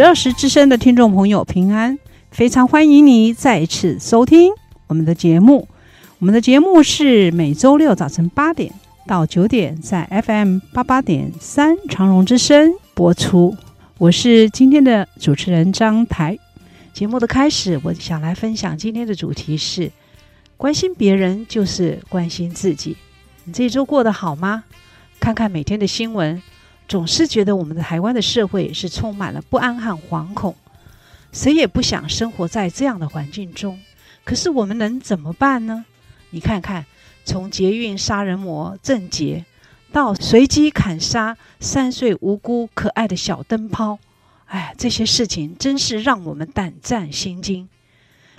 十二时之声的听众朋友平安，非常欢迎你再次收听我们的节目。我们的节目是每周六早晨八点到九点，在 FM 八八点三长荣之声播出。我是今天的主持人张台。节目的开始，我想来分享今天的主题是：关心别人就是关心自己。你这一周过得好吗？看看每天的新闻。总是觉得我们的台湾的社会是充满了不安和惶恐，谁也不想生活在这样的环境中。可是我们能怎么办呢？你看看，从捷运杀人魔郑捷，到随机砍杀三岁无辜可爱的小灯泡，哎，这些事情真是让我们胆战心惊。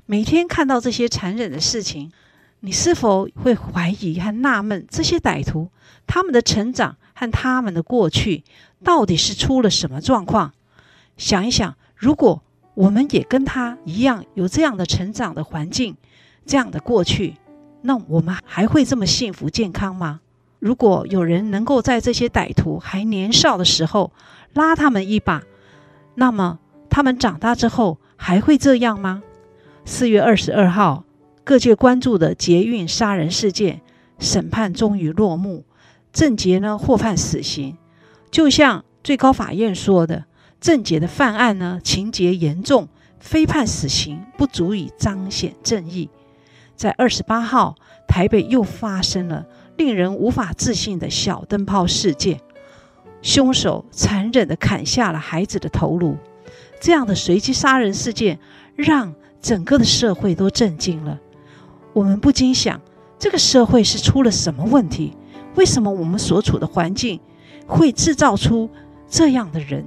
每天看到这些残忍的事情，你是否会怀疑和纳闷这些歹徒他们的成长？看他们的过去到底是出了什么状况？想一想，如果我们也跟他一样有这样的成长的环境，这样的过去，那我们还会这么幸福健康吗？如果有人能够在这些歹徒还年少的时候拉他们一把，那么他们长大之后还会这样吗？四月二十二号，各界关注的捷运杀人事件审判终于落幕。郑捷呢，获判死刑，就像最高法院说的，郑捷的犯案呢，情节严重，非判死刑不足以彰显正义。在二十八号，台北又发生了令人无法置信的小灯泡事件，凶手残忍地砍下了孩子的头颅。这样的随机杀人事件，让整个的社会都震惊了。我们不禁想，这个社会是出了什么问题？为什么我们所处的环境会制造出这样的人？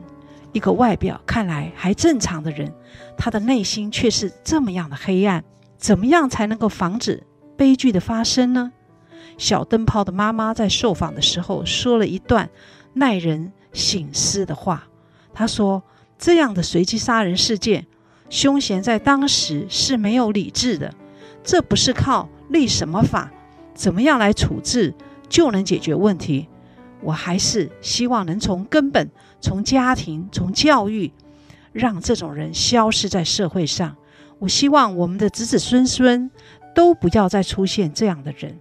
一个外表看来还正常的人，他的内心却是这么样的黑暗。怎么样才能够防止悲剧的发生呢？小灯泡的妈妈在受访的时候说了一段耐人省思的话。她说：“这样的随机杀人事件，凶嫌在当时是没有理智的，这不是靠立什么法，怎么样来处置。”就能解决问题。我还是希望能从根本、从家庭、从教育，让这种人消失在社会上。我希望我们的子子孙孙都不要再出现这样的人。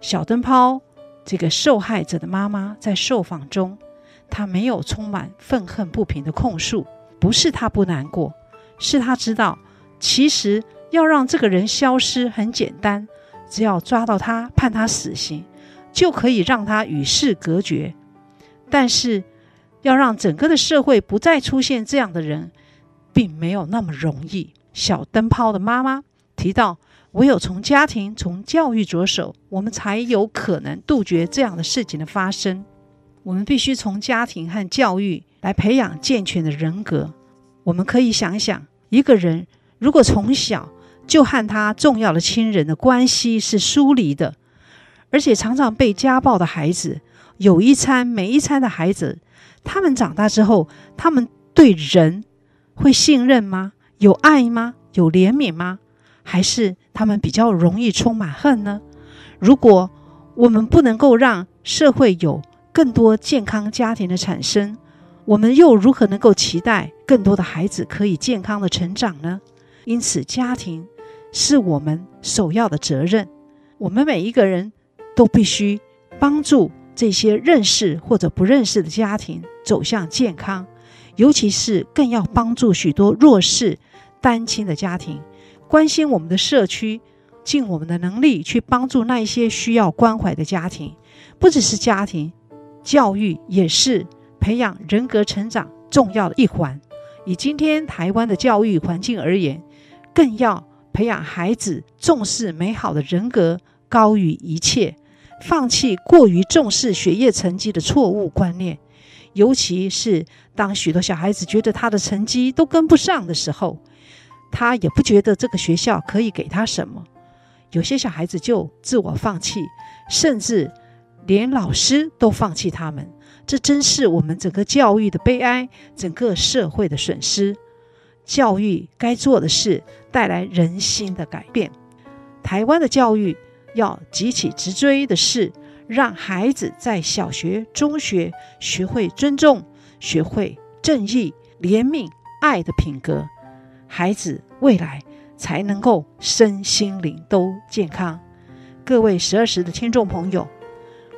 小灯泡这个受害者的妈妈在受访中，她没有充满愤恨不平的控诉，不是她不难过，是她知道，其实要让这个人消失很简单，只要抓到他，判他死刑。就可以让他与世隔绝，但是要让整个的社会不再出现这样的人，并没有那么容易。小灯泡的妈妈提到，唯有从家庭、从教育着手，我们才有可能杜绝这样的事情的发生。我们必须从家庭和教育来培养健全的人格。我们可以想想，一个人如果从小就和他重要的亲人的关系是疏离的，而且常常被家暴的孩子，有一餐没一餐的孩子，他们长大之后，他们对人会信任吗？有爱吗？有怜悯吗？还是他们比较容易充满恨呢？如果我们不能够让社会有更多健康家庭的产生，我们又如何能够期待更多的孩子可以健康的成长呢？因此，家庭是我们首要的责任。我们每一个人。都必须帮助这些认识或者不认识的家庭走向健康，尤其是更要帮助许多弱势单亲的家庭，关心我们的社区，尽我们的能力去帮助那一些需要关怀的家庭。不只是家庭，教育也是培养人格成长重要的一环。以今天台湾的教育环境而言，更要培养孩子重视美好的人格，高于一切。放弃过于重视学业成绩的错误观念，尤其是当许多小孩子觉得他的成绩都跟不上的时候，他也不觉得这个学校可以给他什么。有些小孩子就自我放弃，甚至连老师都放弃他们。这真是我们整个教育的悲哀，整个社会的损失。教育该做的是带来人心的改变。台湾的教育要急起直追的是，让孩子在小学、中学学会尊重、学会正义、怜悯、爱的品格，孩子未来才能够身心灵都健康。各位十二时的听众朋友，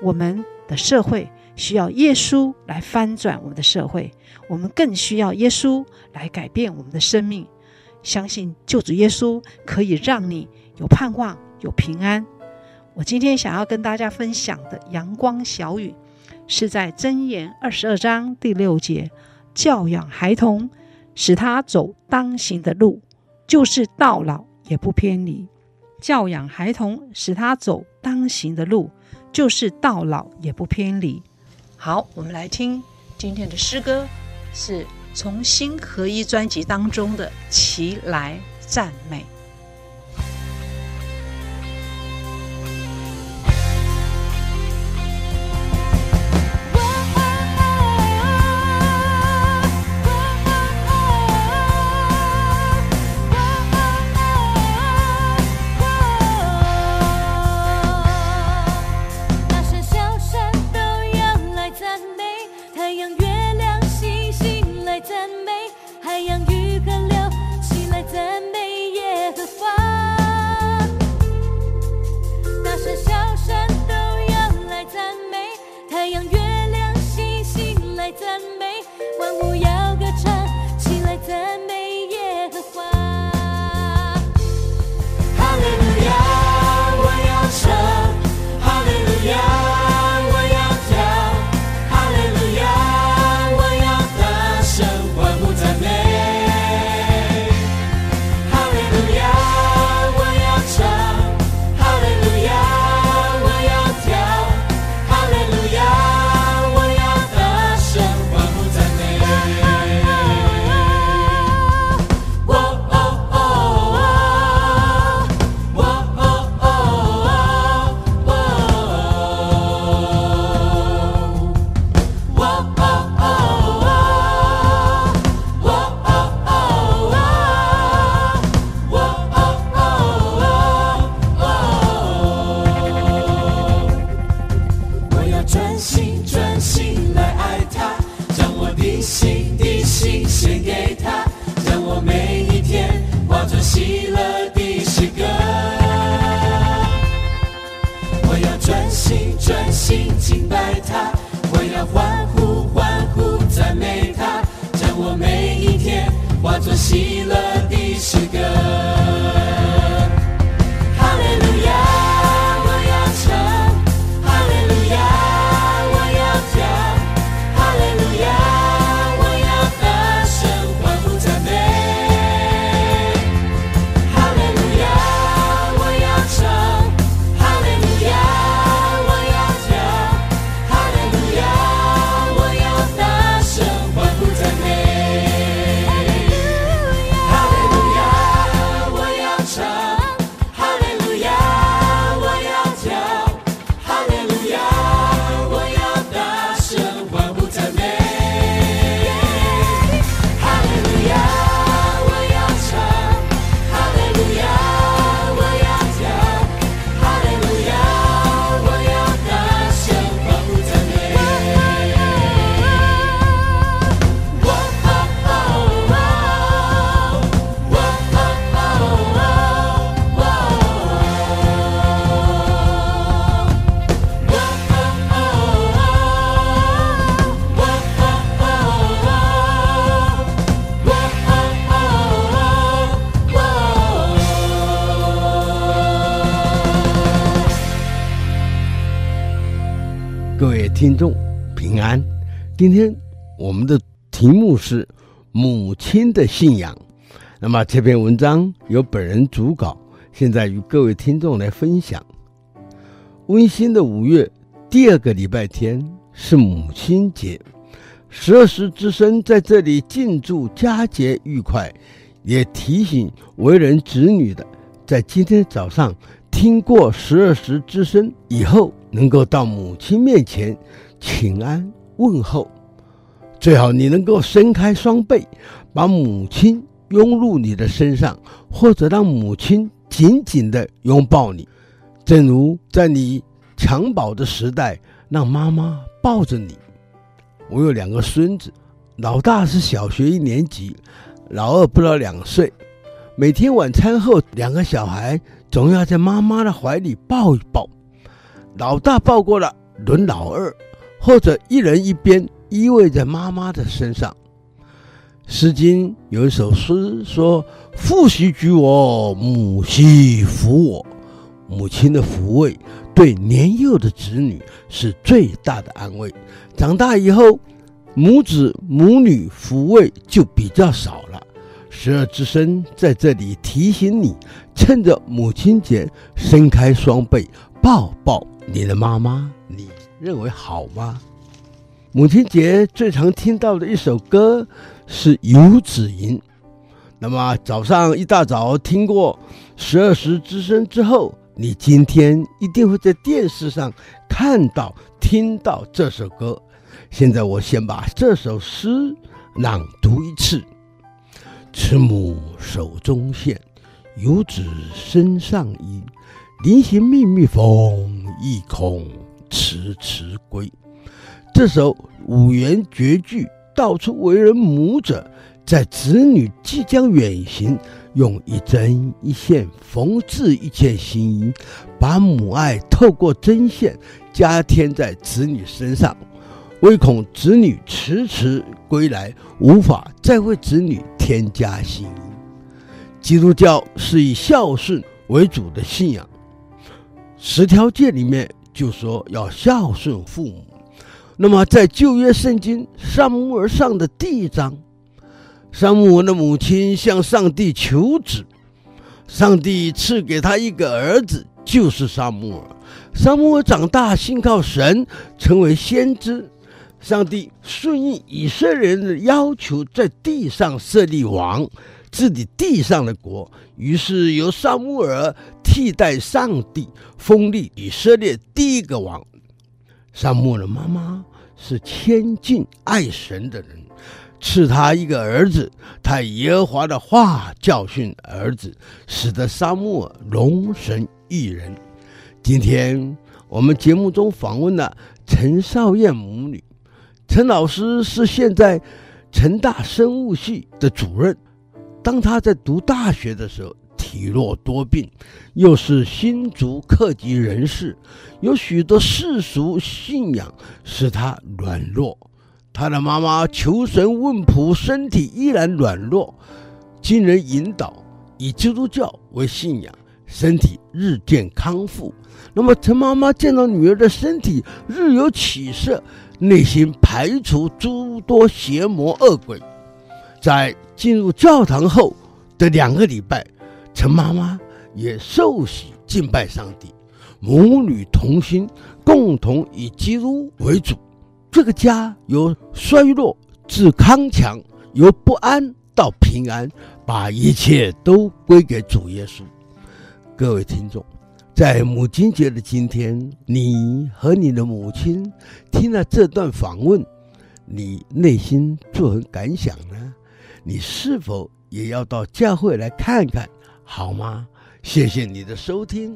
我们的社会需要耶稣来翻转我们的社会，我们更需要耶稣来改变我们的生命。相信救主耶稣可以让你有盼望、有平安。我今天想要跟大家分享的阳光小语，是在箴言二十二章第六节：教养孩童，使他走当行的路，就是到老也不偏离。教养孩童，使他走当行的路，就是到老也不偏离。好，我们来听今天的诗歌，是从心合一专辑当中的《齐来赞美》。今天我们的题目是母亲的信仰。那么这篇文章由本人主稿，现在与各位听众来分享。温馨的五月第二个礼拜天是母亲节，十二时之声在这里敬祝佳节愉快，也提醒为人子女的，在今天早上听过十二时之声以后，能够到母亲面前请安问候，最好你能够伸开双臂，把母亲拥入你的身上，或者让母亲紧紧地拥抱你，正如在你襁褓的时代，让妈妈抱着你。我有两个孙子，老大是小学一年级，老二不到两岁。每天晚餐后，两个小孩总要在妈妈的怀里抱一抱。老大抱过了，轮老二，或者一人一边依偎在妈妈的身上。《诗经》有一首诗说：“父兮居我，母兮抚我。”母亲的抚慰。对年幼的子女是最大的安慰。长大以后，母子母女抚慰就比较少了。十二之声在这里提醒你，趁着母亲节，伸开双臂抱抱你的妈妈。认为好吗？母亲节最常听到的一首歌是《游子吟》。那么早上一大早听过十二时之声之后。你今天一定会在电视上看到、听到这首歌。现在我先把这首诗朗读一次：慈母手中线，游子身上衣。临行密密缝，意恐迟迟归。这首五言绝句道出为人母者在子女即将远行。用一针一线缝制一件新衣，把母爱透过针线加添在子女身上，唯恐子女迟迟归来，无法再为子女添加新衣。基督教是以孝顺为主的信仰，十条诫里面就说要孝顺父母。那么在旧约圣经撒母耳上的第一章。撒母耳的母亲向上帝求子，上帝赐给他一个儿子，就是撒母耳。撒母耳长大，信靠神，成为先知。上帝顺应以色列人的要求，在地上设立王，治理地上的国。于是由沙穆尔替代上帝，封立以色列第一个王。撒母耳的妈妈是谦敬爱神的人。赐他一个儿子，他耶和华的话教训儿子，使得撒母耳荣神益人。今天我们节目中访问了陈少燕母女，陈老师是现在成大生物系的主任。当他在读大学的时候，体弱多病，又是新竹客籍人士，有许多世俗信仰使他软弱。他的妈妈求神问卜，身体依然软弱，经人引导，以基督教为信仰，身体日渐康复。那么陈妈妈见到女儿的身体日有起色，内心排除诸多邪魔恶鬼。在进入教堂后的两个礼拜，陈妈妈也受洗敬拜上帝，母女同心，共同以基督为主。这个家由衰弱至康强，由不安到平安，把一切都归给主耶稣。各位听众，在母亲节的今天，你和你的母亲听了这段访问，你内心作何感想呢？你是否也要到教会来看看，好吗？谢谢你的收听。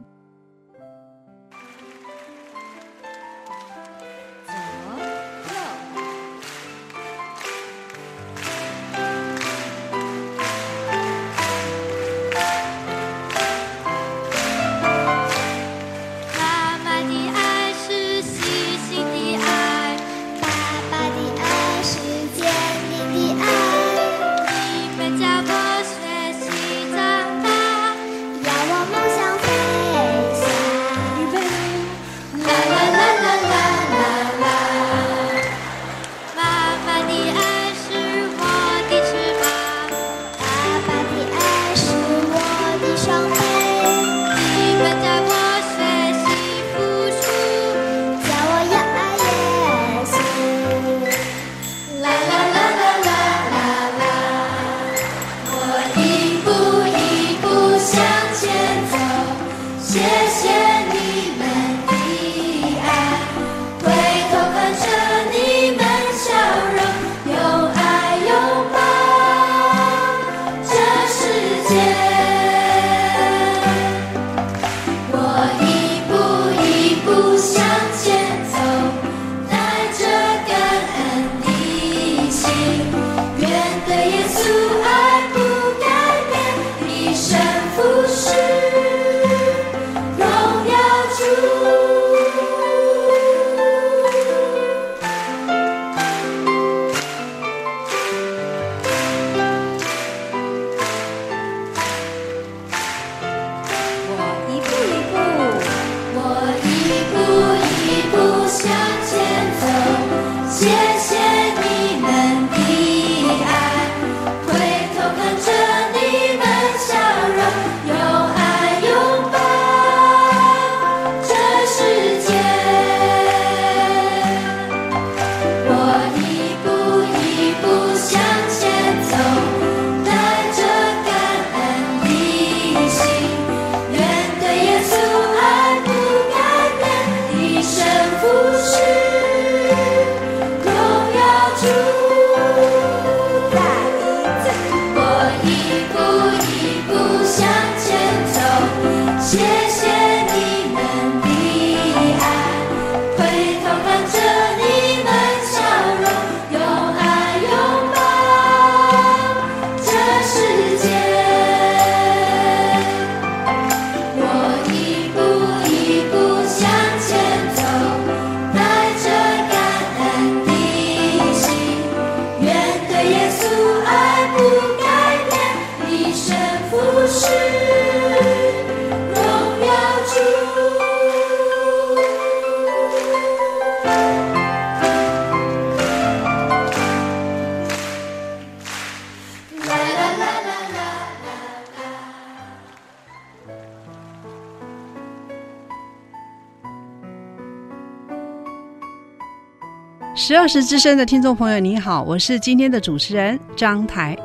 二十之声的听众朋友，你好，我是今天的主持人张台。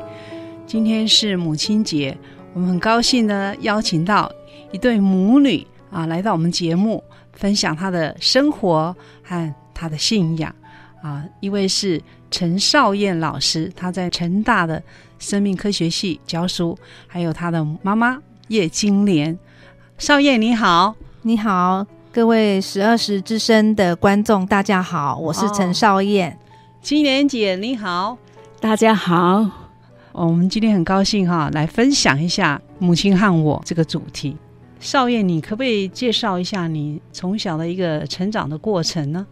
今天是母亲节，我们很高兴呢，邀请到一对母女啊，来到我们节目，分享她的生活和她的信仰啊。一位是陈少燕老师，她在成大的生命科学系教书，还有她的妈妈叶金莲。少燕你好，你好。各位十二时之声的观众，大家好，我是陈少燕。金莲姐你好，大家好。哦，我们今天很高兴哈，来分享一下母亲和我这个主题。少燕，你可不可以介绍一下你从小的一个成长的过程呢？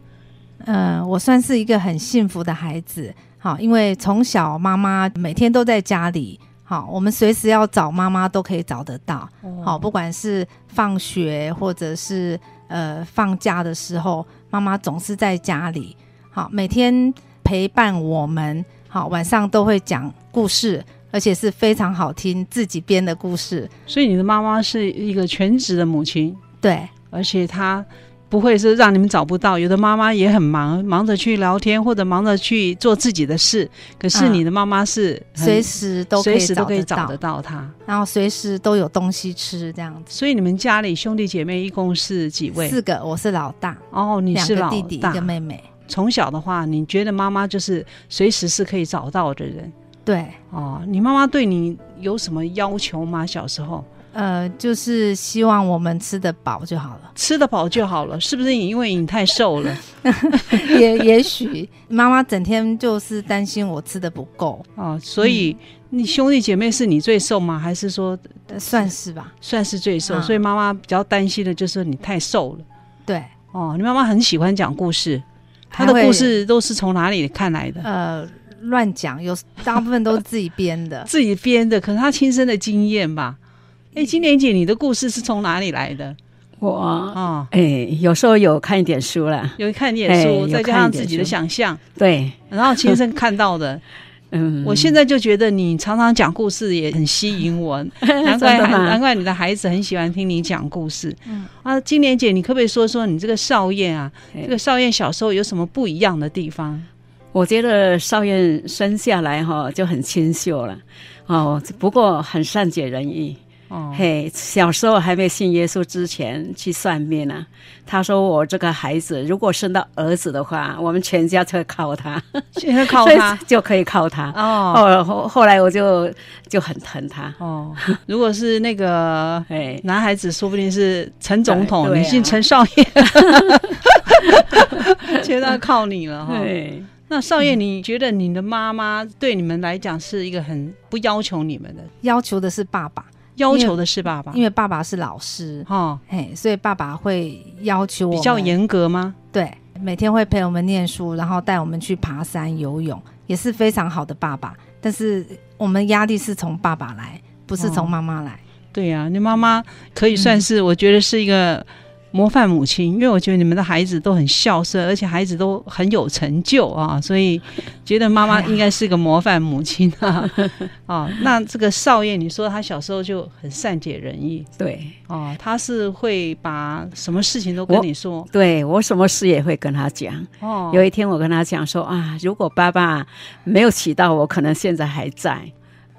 嗯、呃，我算是一个很幸福的孩子，好，因为从小妈妈每天都在家里。好，我们随时要找妈妈都可以找得到。好，不管是放学或者是呃放假的时候，妈妈总是在家里。好，每天陪伴我们。好，晚上都会讲故事，而且是非常好听，自己编的故事。所以你的妈妈是一个全职的母亲。对，而且她。不会是让你们找不到，有的妈妈也很忙，忙着去聊天或者忙着去做自己的事。可是你的妈妈是随时都可以随时都可以找得到她，然后随时都有东西吃这样子。所以你们家里兄弟姐妹一共是几位？四个，我是老大。哦，你是老大，弟弟，一个妹妹。从小的话，你觉得妈妈就是随时是可以找到的人？对。哦，你妈妈对你有什么要求吗？小时候？呃，就是希望我们吃得饱就好了，吃得饱就好了，是不是？因为你太瘦了，也也许妈妈整天就是担心我吃的不够哦，所以你兄弟姐妹是你最瘦吗？还是说算是吧？算是最瘦，所以妈妈比较担心的就是你太瘦了。对，哦，你妈妈很喜欢讲故事，她的故事都是从哪里看来的？呃，乱讲，有大部分都是自己编的，自己编的，可能她亲身的经验吧。哎，金莲姐，你的故事是从哪里来的？我啊，哎、哦，有时候有看一点书了，有看一点书，再加上自己的想象，对，然后亲身看到的。嗯，我现在就觉得你常常讲故事也很吸引我，难怪难怪你的孩子很喜欢听你讲故事。嗯啊，金莲姐，你可不可以说说你这个少燕啊？这个少燕小时候有什么不一样的地方？我觉得少燕生下来哈就很清秀了，哦，不过很善解人意。哦，嘿，小时候还没信耶稣之前去算命呢、啊。他说我这个孩子如果生到儿子的话，我们全家就会靠他，全家靠他 就可以靠他。哦，后后来我就就很疼他。哦，如果是那个 哎男孩子，说不定是陈总统，女性陈少爷，全家靠你了哈。对，那少爷，你觉得你的妈妈对你们来讲是一个很不要求你们的，要求的是爸爸。要求的是爸爸，因为爸爸是老师，哈、哦，嘿，所以爸爸会要求我比较严格吗？对，每天会陪我们念书，然后带我们去爬山、游泳，也是非常好的爸爸。但是我们压力是从爸爸来，不是从妈妈来。哦、对呀、啊，你妈妈可以算是，我觉得是一个。嗯模范母亲，因为我觉得你们的孩子都很孝顺，而且孩子都很有成就啊，所以觉得妈妈应该是个模范母亲啊。啊，那这个少爷，你说他小时候就很善解人意，对，哦，他是会把什么事情都跟你说，我对我什么事也会跟他讲。哦，有一天我跟他讲说啊，如果爸爸没有娶到我，可能现在还在。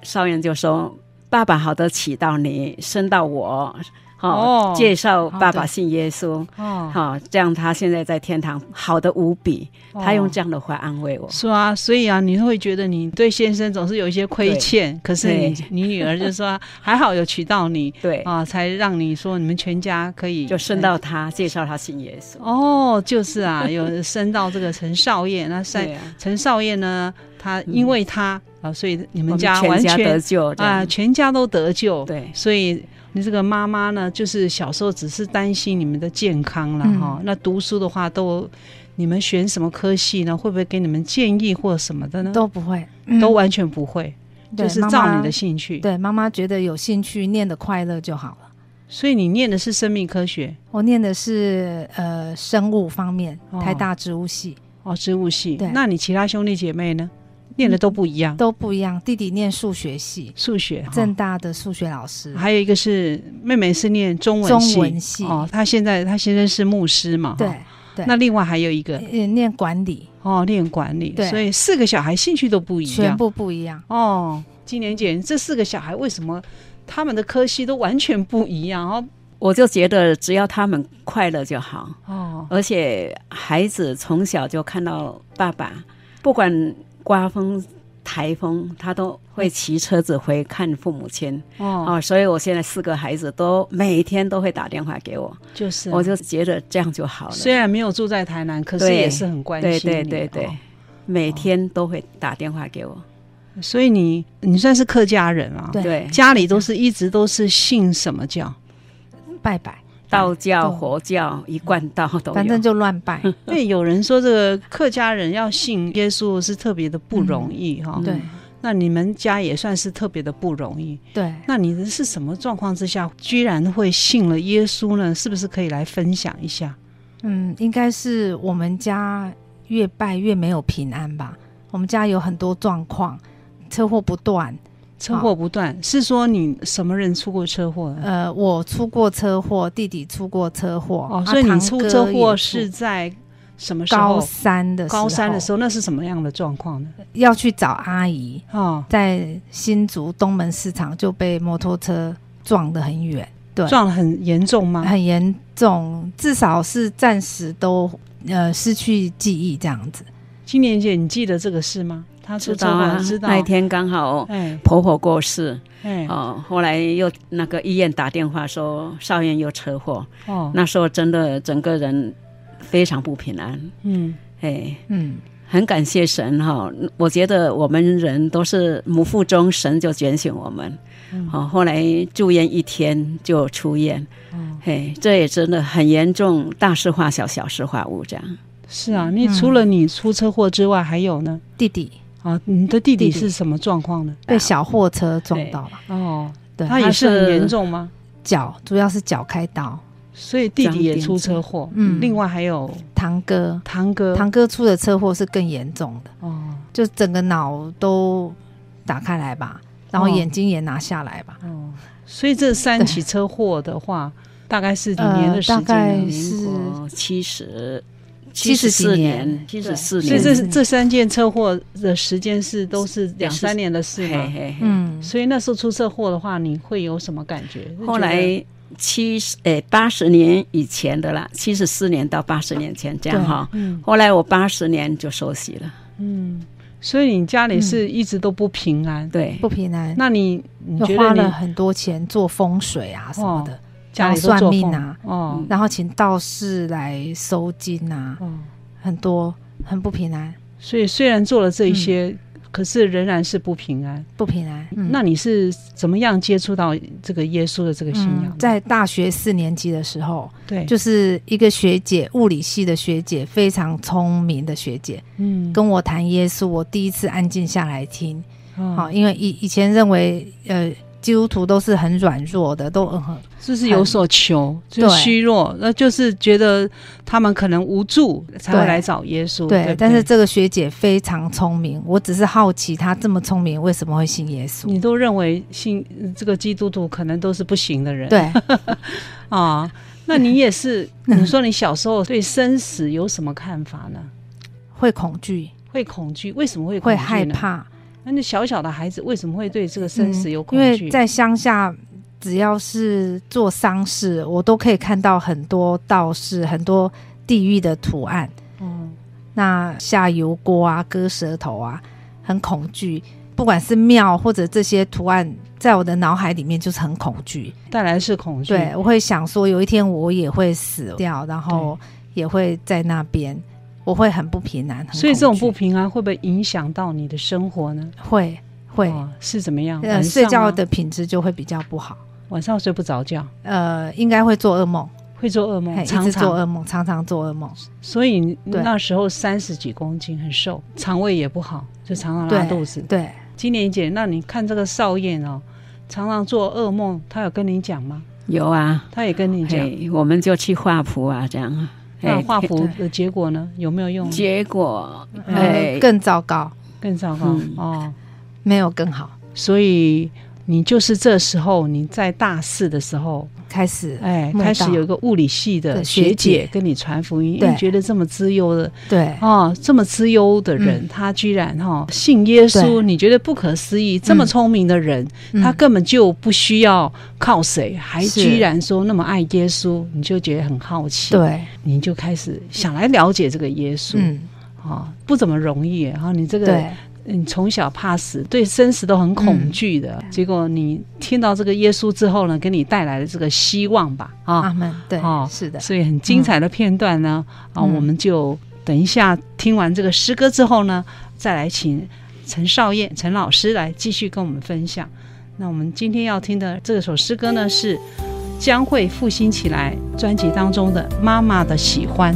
少爷就说，爸爸好的娶到你，生到我。哦，介绍爸爸信耶稣，哦，好，这样他现在在天堂好的无比，哦。他用这样的话安慰我，是啊，所以啊，你会觉得你对先生总是有一些亏欠，可是你你女儿就说 还好有娶到你，对。啊，才让你说你们全家可以就生到他，介绍他信耶稣。哦，就是啊，有生到这个陈少燕，那陈陈少燕呢，他因为他，嗯，啊，所以你们家完全全家得救啊，全家都得救，对，所以。你这个妈妈呢，就是小时候只是担心你们的健康了哈、嗯。那读书的话都，你们选什么科系呢？会不会给你们建议或什么的呢？都不会，嗯、都完全不会，就是照你的兴趣。对，妈妈觉得有兴趣，念的快乐就好了。所以你念的是生命科学，我念的是呃生物方面，台大植物系。哦，植物系。对，那你其他兄弟姐妹呢？念的都不一样，都不一样。弟弟念数学系，数学，正大的数学老师。还有一个是妹妹是念中文系，中文系。哦，他现在他先生是牧师嘛？对。对，那另外还有一个，呃，念管理哦，念管理，所以四个小孩兴趣都不一样，全部不一样哦。金莲姐，这四个小孩为什么他们的科系都完全不一样？哦，我就觉得只要他们快乐就好哦，而且孩子从小就看到爸爸，不管刮风。台风，他都会骑车子回看父母亲哦，哦，所以我现在四个孩子都每天都会打电话给我，就是，我就觉得这样就好了。虽然没有住在台南，可是也是很关心你。对对对对，哦，每天都会打电话给我。所以你你算是客家人啊？对，家里都是一直都是信什么教？拜拜。道教、佛教一贯道都有，反正就乱拜。因为有人说这个客家人要信耶稣是特别的不容易哈、嗯。对，那你们家也算是特别的不容易。对，那你们是什么状况之下居然会信了耶稣呢？是不是可以来分享一下？嗯，应该是我们家越拜越没有平安吧。我们家有很多状况，车祸不断。车祸不断，是说你什么人出过车祸？呃，我出过车祸，弟弟出过车祸。哦，所以你出车祸是在什么时候？高三的时候。高三的时候，那是什么样的状况呢？要去找阿姨。哦，在新竹东门市场就被摩托车撞得很远。对，撞得很严重吗？很严重，至少是暂时都呃失去记忆这样子。金莲姐，你记得这个事吗？他知道啊，知道。那一天刚好婆婆过世，哎，哦，后来又那个医院打电话说少爷有车祸，哦，那时候真的整个人非常不平安，嗯，哎，嗯，很感谢神哈、哦，我觉得我们人都是母腹中神就拣选我们，嗯，哦，后来住院一天就出院，嗯，嘿，这也真的很严重，大事化小，小事化无这样。是啊，你除了你出车祸之外，还有呢？弟弟。啊，你的弟弟是什么状况呢？被小货车撞到了。哦，对，他也是很严重吗？脚主要是脚开刀，所以弟弟也出车祸。嗯，另外还有堂哥，堂哥，堂哥出的车祸是更严重的。哦，就整个脑都打开来吧，然后眼睛也拿下来吧。哦，所以这三起车祸的话，大概是几年的时间？大概是七十。七十四年，七十四年，所以这这三件车祸的时间是都是两三年的事嘛？嗯，所以那时候出车祸的话，你会有什么感觉？后来七十诶八十年以前的啦，七十四年到八十年前这样哈。嗯，后来我八十年就受洗了。嗯，所以你家里是一直都不平安，对，不平安。那你你觉得花了很多钱做风水啊什么的。家里算命啊，哦，然后请道士来收金啊，哦，很多很不平安。所以虽然做了这一些，嗯，可是仍然是不平安，不平安。嗯，那你是怎么样接触到这个耶稣的这个信仰？嗯，在大学四年级的时候，对，就是一个学姐，物理系的学姐，非常聪明的学姐，嗯，跟我谈耶稣，我第一次安静下来听。哦，好，因为以以前认为，呃。基督徒都是很软弱的，都很就是有所求，就虚弱，那就是觉得他们可能无助，才会来找耶稣。对，对，对，但是这个学姐非常聪明，我只是好奇她这么聪明，为什么会信耶稣？你都认为信这个基督徒可能都是不行的人？对 啊，那你也是？你说你小时候对生死有什么看法呢？会恐惧，会恐惧，为什么会恐惧？会害怕？那小小的孩子为什么会对这个生死有恐惧？嗯，因为在乡下，只要是做丧事，我都可以看到很多道士、很多地狱的图案。嗯，那下油锅啊、割舌头啊，很恐惧。不管是庙或者这些图案，在我的脑海里面就是很恐惧，带来是恐惧。对，我会想说，有一天我也会死掉，然后也会在那边。我会很不平安，所以这种不平安会不会影响到你的生活呢？会会、哦、是怎么样？呃，睡觉的品质就会比较不好，晚上睡不着觉。呃，应该会做噩梦，会做噩梦，常常做噩梦，常常做噩梦。所以那时候三十几公斤，很瘦，肠胃也不好，就常常拉肚子。对，金莲姐，那你看这个少燕哦，常常做噩梦，她有跟你讲吗？有啊，他也跟你讲，我们就去画谱啊，这样。那画符的结果呢？有没有用？结果哎，更糟糕，更糟糕、嗯、哦，没有更好。所以你就是这时候你在大四的时候开始，哎，开始有一个物理系的学姐跟你传福音，因为觉得这么资优的，对。哦，这么资优的人，嗯、他居然哈、哦、信耶稣，你觉得不可思议？这么聪明的人，嗯、他根本就不需要靠谁，还居然说那么爱耶稣，你就觉得很好奇，对，你就开始想来了解这个耶稣，嗯，啊、哦，不怎么容易，然后你这个。对你从小怕死，对生死都很恐惧的，嗯、结果你听到这个耶稣之后呢，给你带来了这个希望吧？啊，阿门。对，哦，是的。所以很精彩的片段呢，嗯、啊，我们就等一下听完这个诗歌之后呢，再来请陈少燕陈老师来继续跟我们分享。那我们今天要听的这首诗歌呢，是将会复兴起来专辑当中的《妈妈的喜欢》。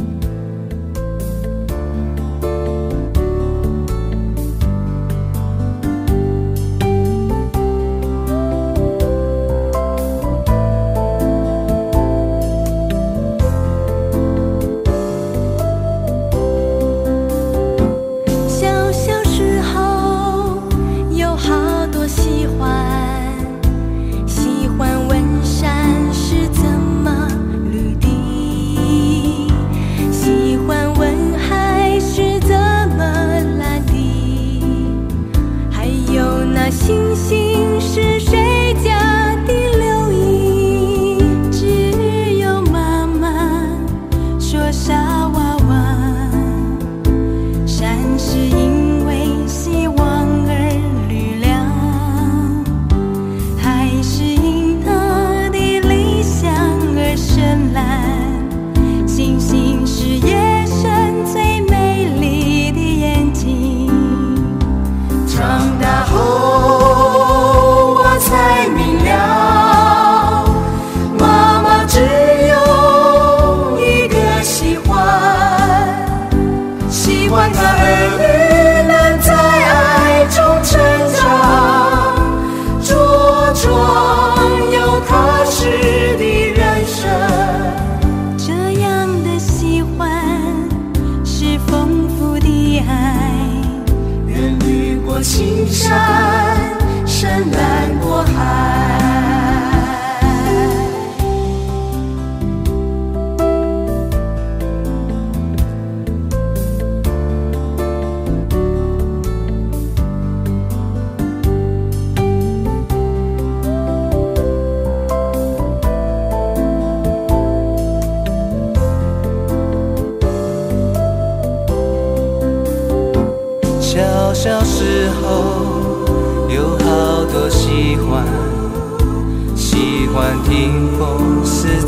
One Forever.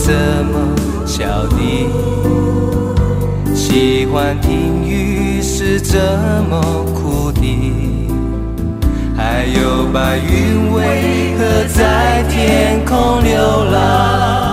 怎么笑的喜欢听雨是怎么哭的？还有白云为何在天空流浪？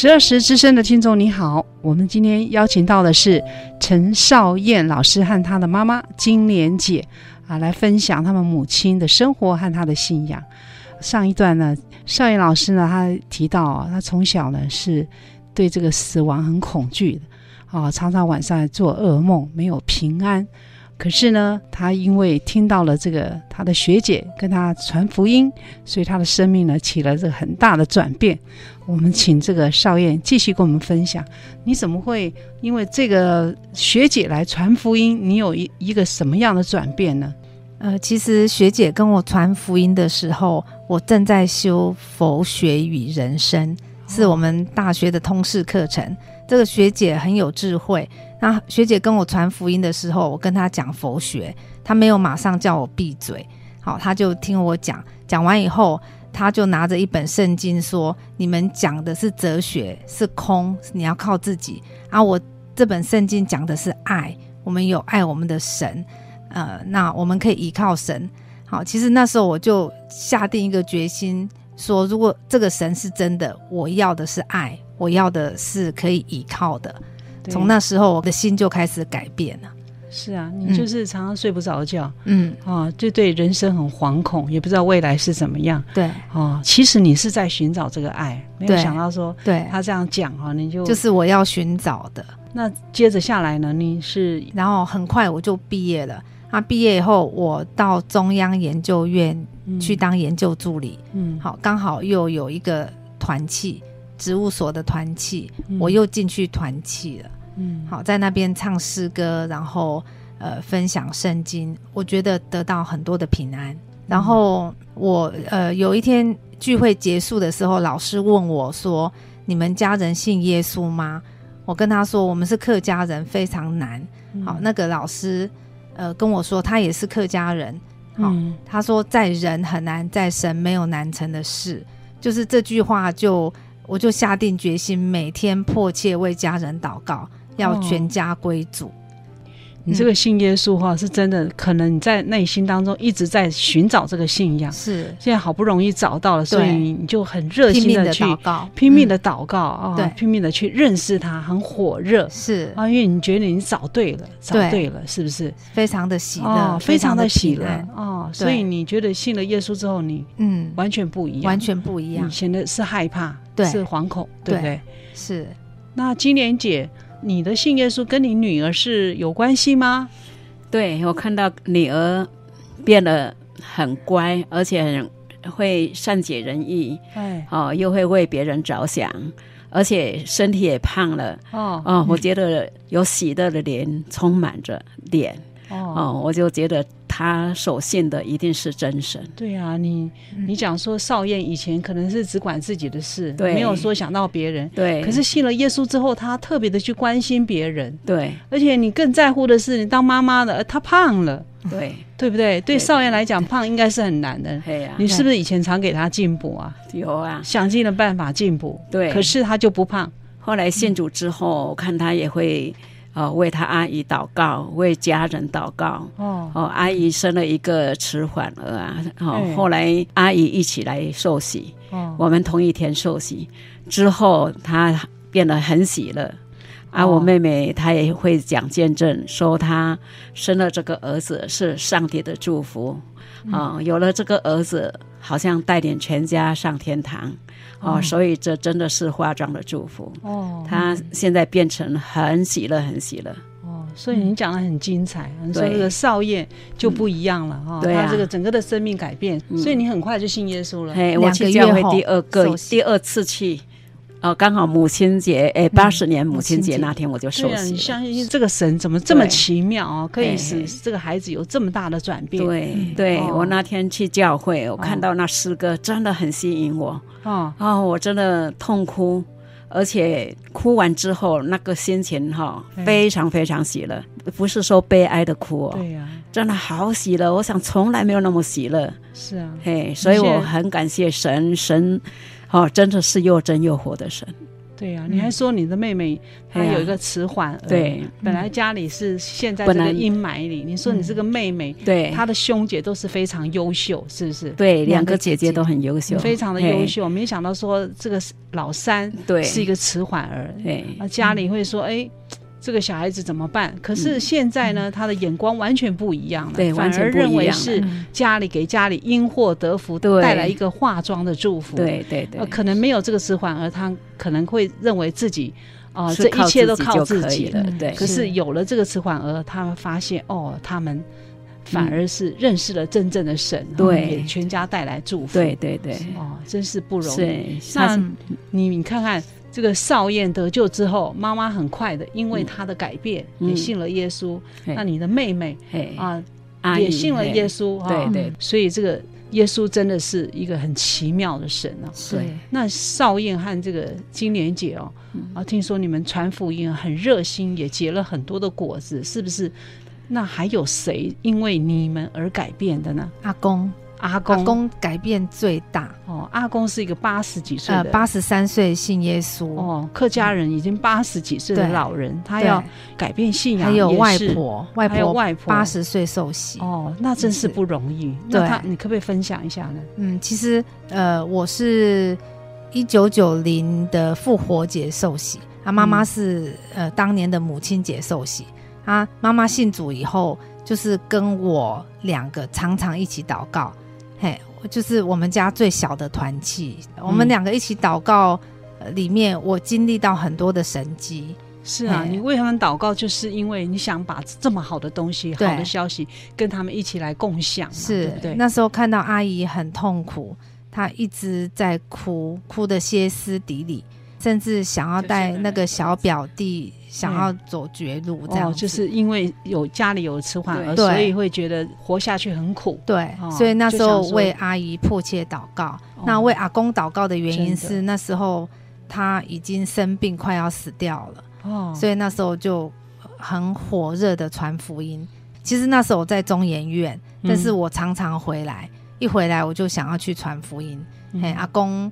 十二时之声的听众你好，我们今天邀请到的是陈少燕老师和她的妈妈金莲姐啊，来分享他们母亲的生活和她的信仰。上一段呢，少燕老师呢，她提到啊，她从小呢是对这个死亡很恐惧的啊，常常晚上做噩梦，没有平安。可是呢，他因为听到了这个他的学姐跟他传福音，所以他的生命呢起了这个很大的转变。我们请这个少燕继续跟我们分享，你怎么会因为这个学姐来传福音，你有一一个什么样的转变呢？呃，其实学姐跟我传福音的时候，我正在修佛学与人生，是我们大学的通识课程。这个学姐很有智慧。那学姐跟我传福音的时候，我跟她讲佛学，她没有马上叫我闭嘴，好，她就听我讲。讲完以后，她就拿着一本圣经说：“你们讲的是哲学，是空，你要靠自己。”啊，我这本圣经讲的是爱，我们有爱我们的神，呃，那我们可以依靠神。好，其实那时候我就下定一个决心，说如果这个神是真的，我要的是爱，我要的是可以依靠的。从那时候，我的心就开始改变了。是啊，你就是常常睡不着觉，嗯啊，就对人生很惶恐，也不知道未来是怎么样。对啊，其实你是在寻找这个爱，没有想到说，对他这样讲啊，你就就是我要寻找的。那接着下来呢，你是然后很快我就毕业了。那毕业以后，我到中央研究院去当研究助理。嗯，好，刚好又有一个团契，植物所的团契，我又进去团契了。嗯，好，在那边唱诗歌，然后呃分享圣经，我觉得得到很多的平安。然后我呃有一天聚会结束的时候，老师问我说：“你们家人信耶稣吗？”我跟他说：“我们是客家人，非常难。”好，那个老师呃跟我说他也是客家人，好，他说在人很难，在神没有难成的事。就是这句话就我就下定决心，每天迫切为家人祷告。要全家归主。哦，你这个信耶稣哈，是真的，可能你在内心当中一直在寻找这个信仰，是。现在好不容易找到了，所以你就很热心的去拼命的祷告啊，对，拼命的去认识他，很火热，是。啊，因为你觉得你找对了，找对。了，是不是？非常的喜乐，非常的喜乐哦，所以你觉得信了耶稣之后，你嗯，完全不一样，完全不一样，以前的是害怕，对，是惶恐，对不对？是。那金莲姐。你的信耶稣跟你女儿是有关系吗？对，我看到女儿变得很乖，而且很会善解人意，哎，哦，又会为别人着想，而且身体也胖了，哦，哦，我觉得有喜乐的脸充满着脸，哦，哦，我就觉得。他所信的一定是真神。对啊，你你讲说少燕以前可能是只管自己的事，对，没有说想到别人。对，可是信了耶稣之后，他特别的去关心别人。对，而且你更在乎的是，你当妈妈的，他胖了。对，对不对？对少燕来讲，胖应该是很难的。对呀，你是不是以前常给他进补啊？有啊，想尽了办法进补。对，可是他就不胖。后来信主之后，我看他也会。哦，为他阿姨祷告，为家人祷告。哦哦，阿姨生了一个迟缓儿啊。哦，后来阿姨一起来受洗。哦，我们同一天受洗之后，她变得很喜乐。啊，我妹妹她也会讲见证，说她生了这个儿子是上帝的祝福。啊，有了这个儿子，好像带领全家上天堂。哦，所以这真的是化妆的祝福。哦，他现在变成很喜乐，很喜乐。哦，所以你讲的很精彩。你说这个少爷就不一样了哈，他这个整个的生命改变，所以你很快就信耶稣了。嘿，我去教会第二个第二次去，哦，刚好母亲节，哎，八十年母亲节那天我就受洗了。你相信这个神怎么这么奇妙哦？可以使这个孩子有这么大的转变？对对，哦我那天去教会，我看到那诗歌真的很吸引我。哦，哦，我真的痛哭，而且哭完之后那个心情哈、嗯非常非常喜乐，不是说悲哀的哭哦，对呀，真的好喜乐。我想从来没有那么喜乐，是啊，嘿，所以我很感谢神，神哦，真的是又真又活的神。对呀。你还说你的妹妹她有一个迟缓儿，对本来家里是现在这个阴霾里，你说你这个妹妹，对，她的兄姐都是非常优秀，是不是？对两个姐姐姐姐都很优秀，非常的优。秀，没想到说这个老三对，是一个迟缓儿，对啊，家里会说，哎，这个小孩子怎么办？可是现在呢，他的眼光完全不一样了，对反而认为是嗯。家里给家里因祸得福，对。带来一个化妆的祝福。，对对对。呃，，可能没有这个迟缓而，他可能会认为自己啊，是这一切都靠自己。了，嗯。对。可是有了这个迟缓儿，他们发现哦，他们反而是认识了真正的神，对。给全家带来祝福。对对对，哦，真是不容易。那你你看看这个少燕得救之后，妈妈很快的因为她的改变、嗯。也信了耶稣。嘿。那你的妹妹啊、也信了耶稣啊、对对。所以这个耶稣真的是一个很奇妙的神啊。是。那少燕和这个金莲姐哦，嗯。啊，听说你们传福音很热心，也结了很多的果子，是不是？那还有谁因为你们而改变的呢？阿公，阿公。阿公改变最大，哦，阿公是一个八十几岁八十三岁信耶稣，哦，客家人已经八十几岁的老人，他对要改变信仰，还有外婆，外婆外婆。八十岁受洗。哦，那真是不容易。那对。他，你可不可以分享一下呢？嗯，其实呃，我是一九九零的复活节受洗，他，妈妈是、呃当年的母亲节受洗。他，妈妈信主以后，就是跟我两个常常一起祷告，嘿，就是我们家最小的团契，我们两个一起祷告，呃里面我经历到很多的神迹。是啊，你为他们祷告，就是因为你想把这么好的东西、好的消息跟他们一起来共享嘛，是对不对？那时候看到阿姨很痛苦，她一直在哭，哭得歇斯底里，甚至想要带那个小表弟想要走绝路，这样哦，就是因为有家里有迟缓儿，所以会觉得活下去很苦。对，哦所以那时候为阿姨迫切祷告。哦那为阿公祷告的原因是那时候他已经生病，快要死掉了，哦，所以那时候就很火热的传福音。其实那时候我在中研院，但是我常常回来，一回来我就想要去传福音。嗯嘿，阿公，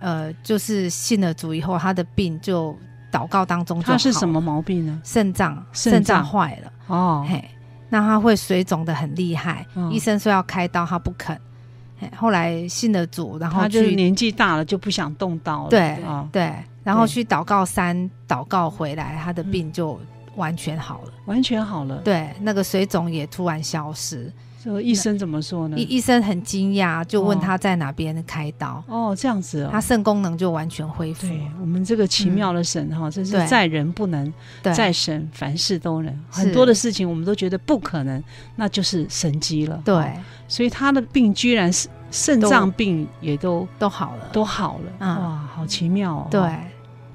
呃，就是信了主以后，他的病就祷告当中就好他是什么毛病呢？肾脏，肾脏坏了。哦，嘿，那他会水肿的很厉害，嗯医生说要开刀，他不肯。嘿，后来信了主，然后他就年纪大了就不想动刀了。对啊，对，然后去祷告山祷告回来，他的病就完全好了。完全好了。对，那个水肿也突然消失。这个医生怎么说呢医？医生很惊讶，就问哦他在哪边开刀，哦，这样子哦他。肾功能就完全恢复。对我们这个奇妙的神哈，真是在人不能，对在神凡事都能。很多的事情我们都觉得不可能，那就是神迹了。对哦，所以他的病居然是肾脏病也都都好了。都好了。嗯哇，好奇妙哦。对，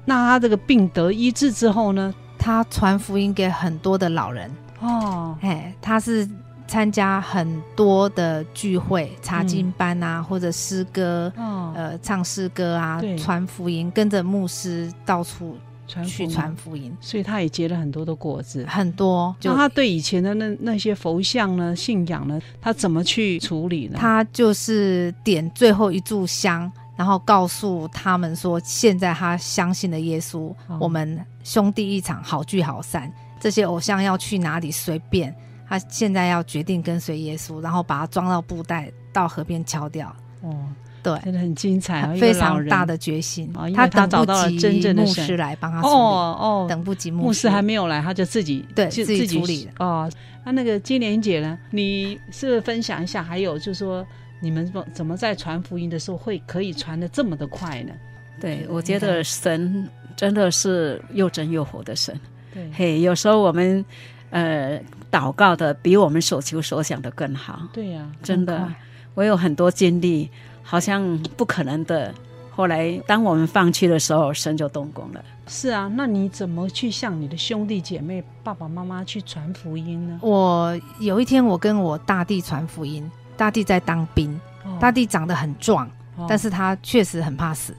那他这个病得医治之后呢？他传福音给很多的老人。哦，哎，他是参加很多的聚会、查经班啊，或者诗歌，哦，呃，唱诗歌啊，对传福音，跟着牧师到处传去传福音，所以他也结了很多的果子。很多。就就他对以前的那那些佛像呢、信仰呢，他怎么去处理呢？他就是点最后一炷香，然后告诉他们说，现在他相信了耶稣，哦我们兄弟一场，好聚好散。这些偶像要去哪里随便，他现在要决定跟随耶稣，然后把它装到布袋，到河边敲掉。哦，对，真的很精彩啊，非常大的决心。哦他等找到了不及牧真正的神师来帮他处理，哦哦，等不及牧师师还没有来，他就自己对就自己处理了哦。那那个金莲姐呢？你是不是分享一下？还有就是说，你们怎怎么在传福音的时候会可以传的这么的快呢？对，我觉得神真的是又真又活的神。对嘿，有时候我们呃祷告的比我们所求所想的更好，对呀、真的。我有很多经历，好像不可能的，后来当我们放弃的时候，神就动工了。是啊，那你怎么去向你的兄弟姐妹、爸爸妈妈去传福音呢？我有一天，我跟我大弟传福音，大弟在当兵，哦、大弟长得很壮，哦、但是他确实很怕死。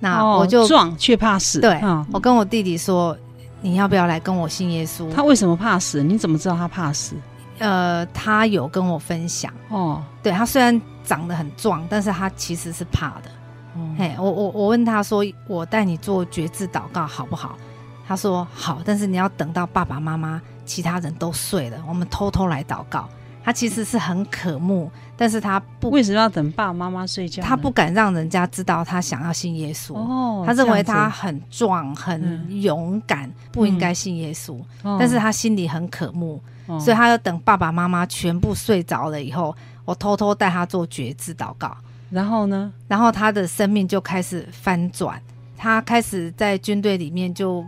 那我就壮却怕死。对，嗯、我跟我弟弟说，你要不要来跟我信耶稣？他为什么怕死？你怎么知道他怕死？呃，他有跟我分享哦。对，他虽然长得很壮，但是他其实是怕的。嘿，我我我问他说：“我带你做绝志祷告好不好？”他说：“好，但是你要等到爸爸妈妈、其他人都睡了，我们偷偷来祷告。”他其实是很渴慕，但是他不为什么要等爸爸妈妈睡觉？他不敢让人家知道他想要信耶稣。哦，他认为他很壮、很勇敢，嗯、不应该信耶稣。嗯、但是他心里很渴慕，哦、所以他要等爸爸妈妈全部睡着了以后，我偷偷带他做决志祷告。然后呢？然后他的生命就开始翻转。他开始在军队里面，就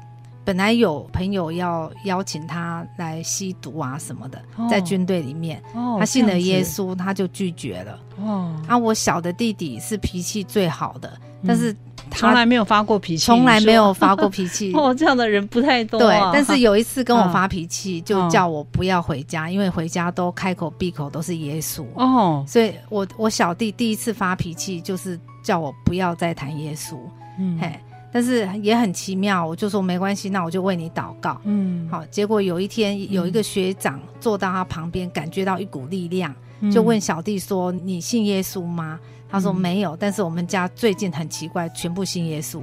本来有朋友要邀请他来吸毒啊什么的，哦、在军队里面，哦、他信了耶稣，他就拒绝了。哦，啊，我小的弟弟是脾气最好的，嗯、但是。他从来没有发过脾气，从来没有发过脾气。哦，这样的人不太多。对，但是有一次跟我发脾气，就叫我不要回家，因为回家都开口闭口都是耶稣。哦，所以我我小弟第一次发脾气，就是叫我不要再谈耶稣。嗯，嘿，但是也很奇妙，我就说没关系，那我就为你祷告。嗯，好，结果有一天有一个学长坐到他旁边，感觉到一股力量，就问小弟说：“你信耶稣吗？”他说没有，嗯、但是我们家最近很奇怪，全部信耶稣。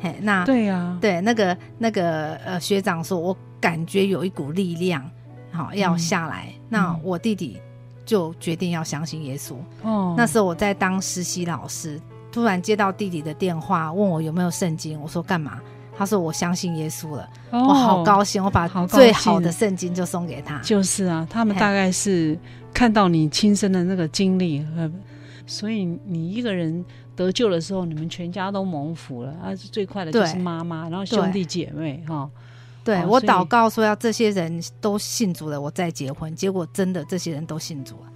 嘿，那对呀、啊，对那个那个呃学长说，我感觉有一股力量，好要下来。嗯、那我弟弟就决定要相信耶稣。哦，那时候我在当实习老师，突然接到弟弟的电话，问我有没有圣经。我说干嘛？他说我相信耶稣了。哦、我好高兴，我把最好的圣经就送给他。就是啊，他们大概是看到你亲身的那个经历。所以你一个人得救的时候，你们全家都蒙福了啊！最快的就是妈妈，然后兄弟姐妹哈。对，我祷告说要这些人都信主了，我再结婚。结果真的这些人都信主了。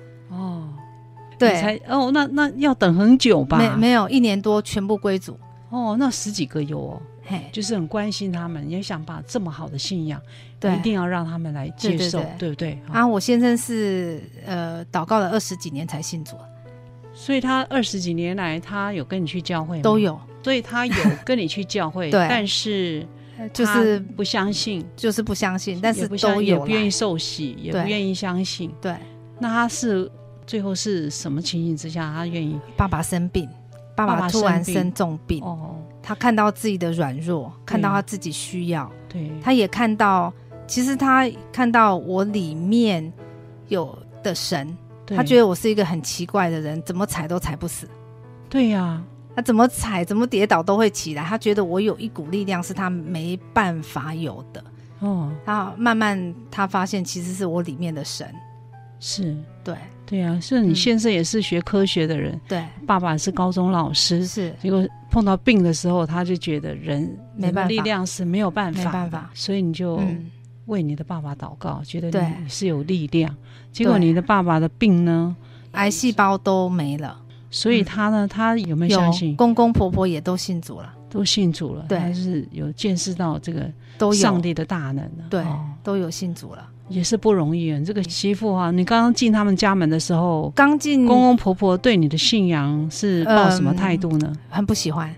哦，对，才哦，那那要等很久吧？没没有一年多，全部归主。哦，那十几个有哦，嘿，就是很关心他们，也想把这么好的信仰，对，一定要让他们来接受，对，对，对，对不对？啊，我先生是呃，祷告了二十几年才信主。所以他二十几年来，他有跟你去教会吗？都有，所以他有跟你去教会，对，但是就是不相信，就是不相信，但是不都有，也不愿意受洗，也不愿意相信。对，那他是最后是什么情形之下，他愿意？爸爸生病，爸爸突然生重病，哦，他看到自己的软弱，看到他自己需要，对，他也看到，其实他看到我里面有的神。他觉得我是一个很奇怪的人，怎么踩都踩不死。对呀、啊，他怎么踩怎么跌倒都会起来。他觉得我有一股力量是他没办法有的。哦，他慢慢他发现其实是我里面的神。是，对，对呀、啊。是你先生也是学科学的人，嗯、对，爸爸是高中老师，是。结果碰到病的时候，他就觉得人没办法，力量是没有办法，没办法，所以你就。嗯为你的爸爸祷告，觉得你是有力量。对结果你的爸爸的病呢，癌细胞都没了。所以他呢，嗯、他有没有相信？公公婆婆也都信主了，都信主了。对，还是有见识到这个上帝的大能。对，哦、都有信主了，也是不容易。这个媳妇啊，你刚刚进他们家门的时候，刚进公公婆婆对你的信仰是抱什么态度呢？嗯、很不喜欢。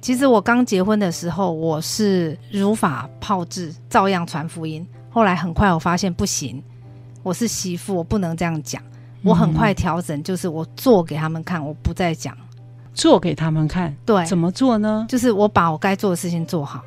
其实我刚结婚的时候，我是如法炮制，照样传福音。后来很快我发现不行，我是媳妇，我不能这样讲。我很快调整，就是我做给他们看，我不再讲。做给他们看，对，怎么做呢？就是我把我该做的事情做好，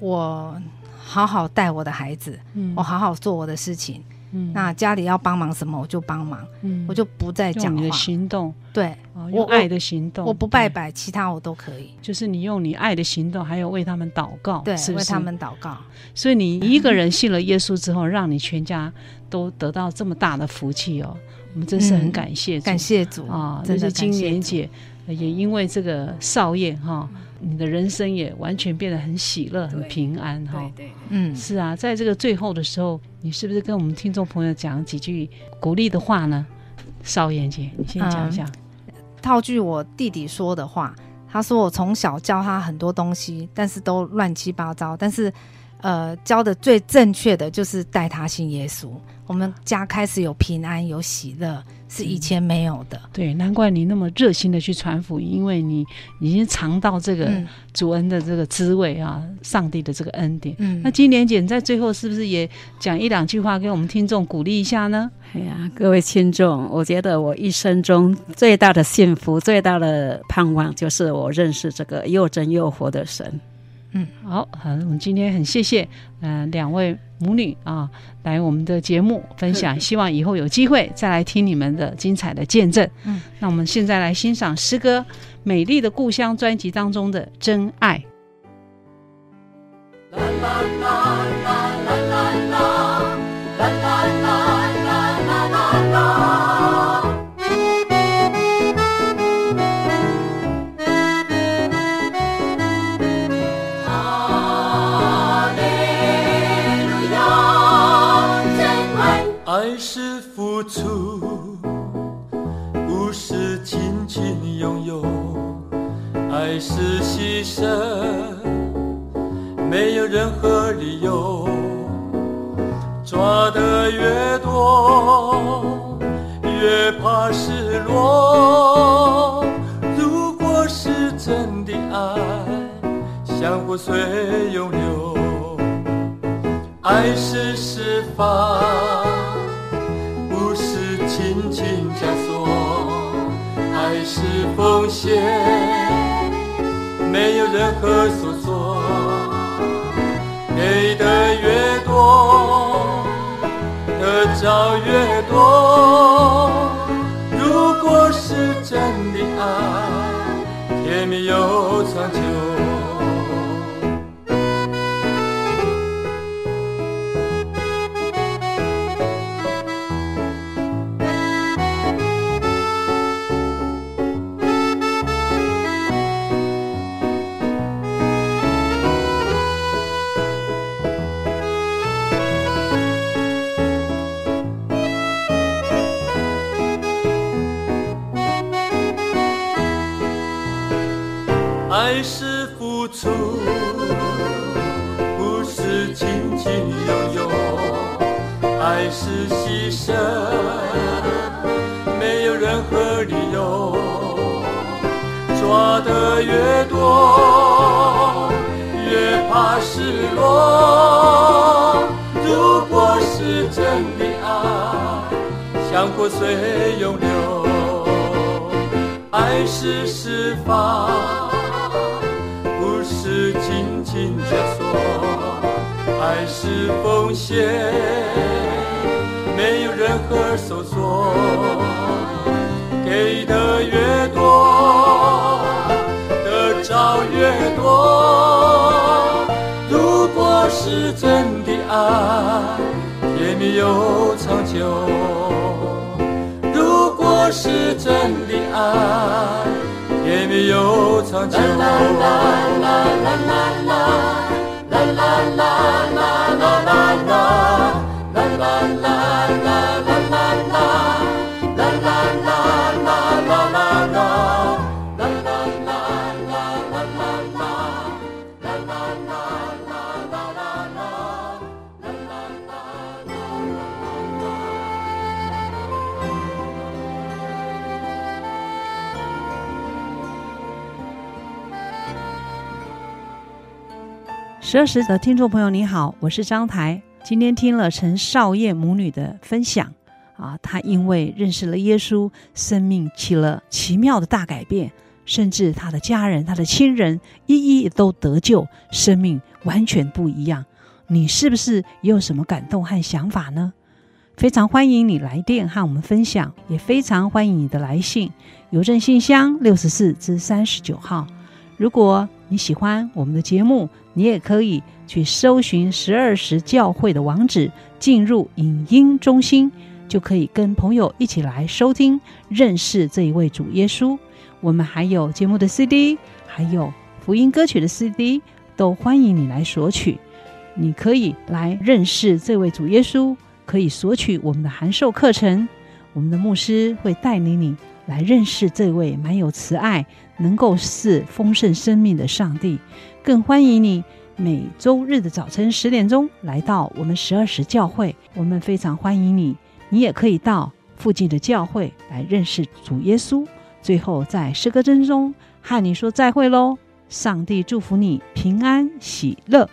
我好好带我的孩子，嗯，我好好做我的事情。嗯，那家里要帮忙什么，我就帮忙。嗯，我就不再讲话。用你的行动，对，用爱的行动。我不拜拜，其他我都可以。就是你用你爱的行动，还有为他们祷告，对？为他们祷告。所以你一个人信了耶稣之后，让你全家都得到这么大的福气哦，我们真是很感谢主，感谢主啊！真是金莲姐也因为这个少爷哈。你的人生也完全变得很喜乐、很平安哈。对对，嗯，是啊，在这个最后的时候，你是不是跟我们听众朋友讲几句鼓励的话呢？少妍姐，你先讲一下。嗯，套句我弟弟说的话，他说我从小教他很多东西，但是都乱七八糟。但是，呃，教的最正确的就是带他信耶稣。我们家开始有平安，有喜乐，是以前没有的。对，难怪你那么热心的去传福音，因为你已经尝到这个主恩的这个滋味啊，嗯、上帝的这个恩典。嗯，那金莲姐你在最后是不是也讲一两句话给我们听众鼓励一下呢？哎呀，各位听众，我觉得我一生中最大的幸福、最大的盼望，就是我认识这个又真又活的神。嗯，好，好，我们今天很谢谢，嗯、呃，两位母女啊，来我们的节目分享，希望以后有机会再来听你们的精彩的见证。嗯，那我们现在来欣赏诗歌《美丽的故乡》专辑当中的《真爱》。啦啦啦啦啦啦啦像活水永流。爱是释放。不是紧紧枷锁，爱是奉献，没有任何收缩，给的越多，得着越多。如果是真的爱，甜蜜又长久。如果是真的爱。甜蜜又长久。啦啦啦啦啦啦啦啦啦啦啦啦啦啦啦啦十二时的听众朋友，你好，我是张台。今天听了陈少燕母女的分享啊，她因为认识了耶稣，生命起了奇妙的大改变，甚至她的家人、她的亲人一一都得救，生命完全不一样。你是不是也有什么感动和想法呢？非常欢迎你来电和我们分享，也非常欢迎你的来信，邮政信箱六十四至三十九号。如果你喜欢我们的节目，你也可以去搜寻十二时教会的网址，进入影音中心，就可以跟朋友一起来收听、认识这一位主耶稣。我们还有节目的 CD，还有福音歌曲的 CD，都欢迎你来索取。你可以来认识这位主耶稣，可以索取我们的函授课程。我们的牧师会带领你来认识这位满有慈爱、能够赐丰盛生命的上帝。更欢迎你每周日的早晨十点钟来到我们十二时教会，我们非常欢迎你。你也可以到附近的教会来认识主耶稣。最后，在诗歌声中和你说再会喽！上帝祝福你平安喜乐。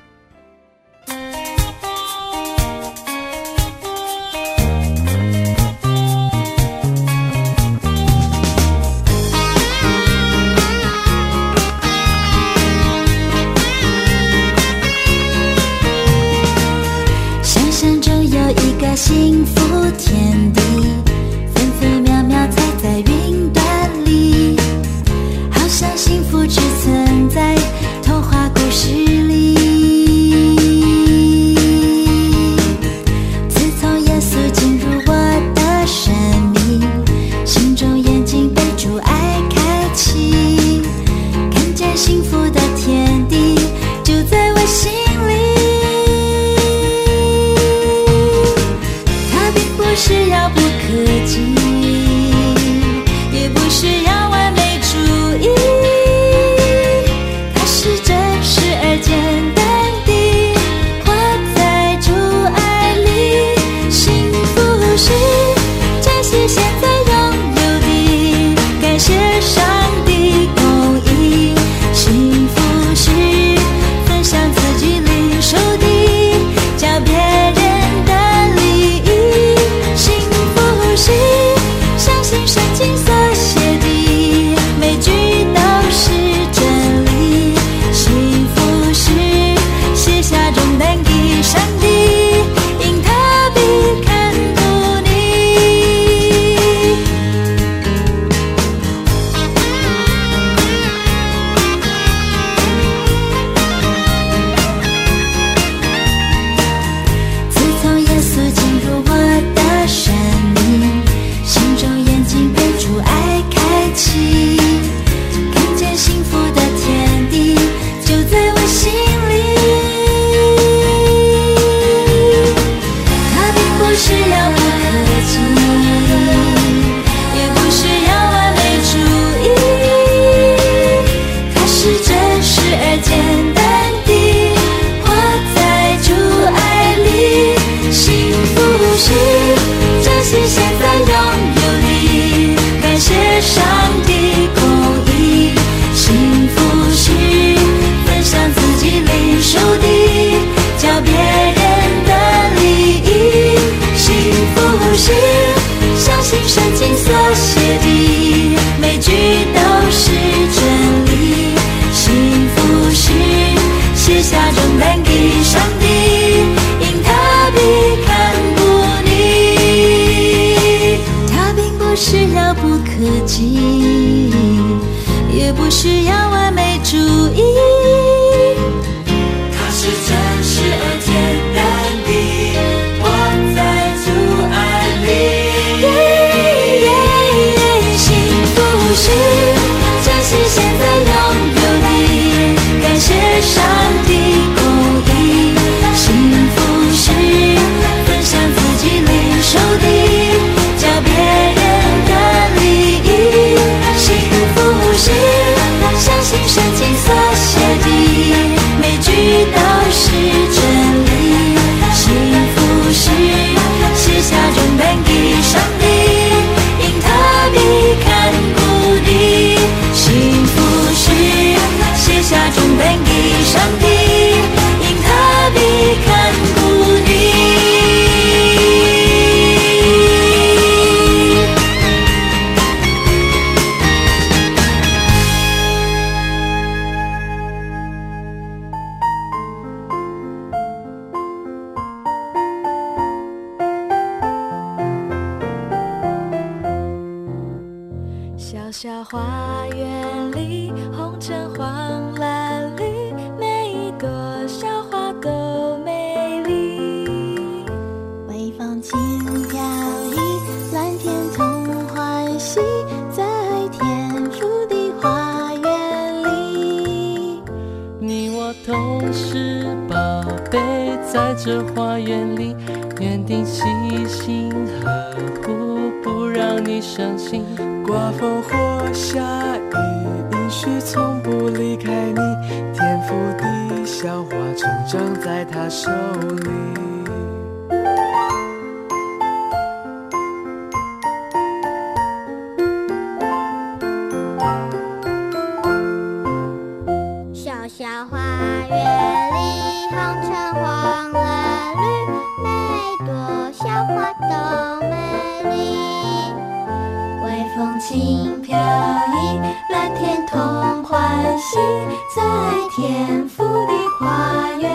天赋的花园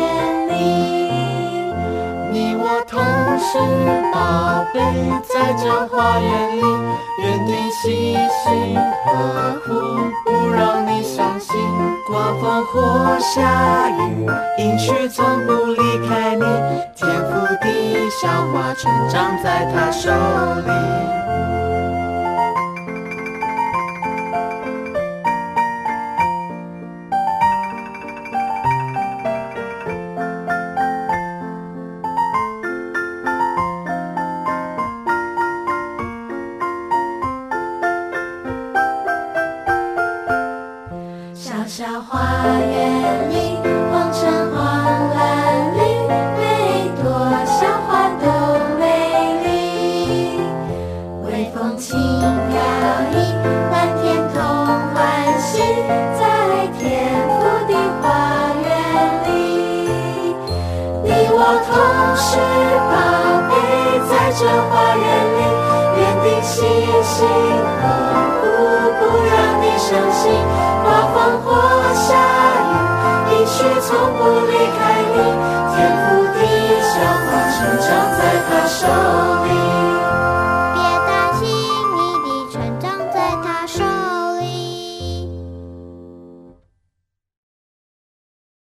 里，你我同是宝贝，在这花园里，园你细心呵护，不让你伤心。刮风或下雨，阴絮从不离开你。天赋的小花成长在他手里。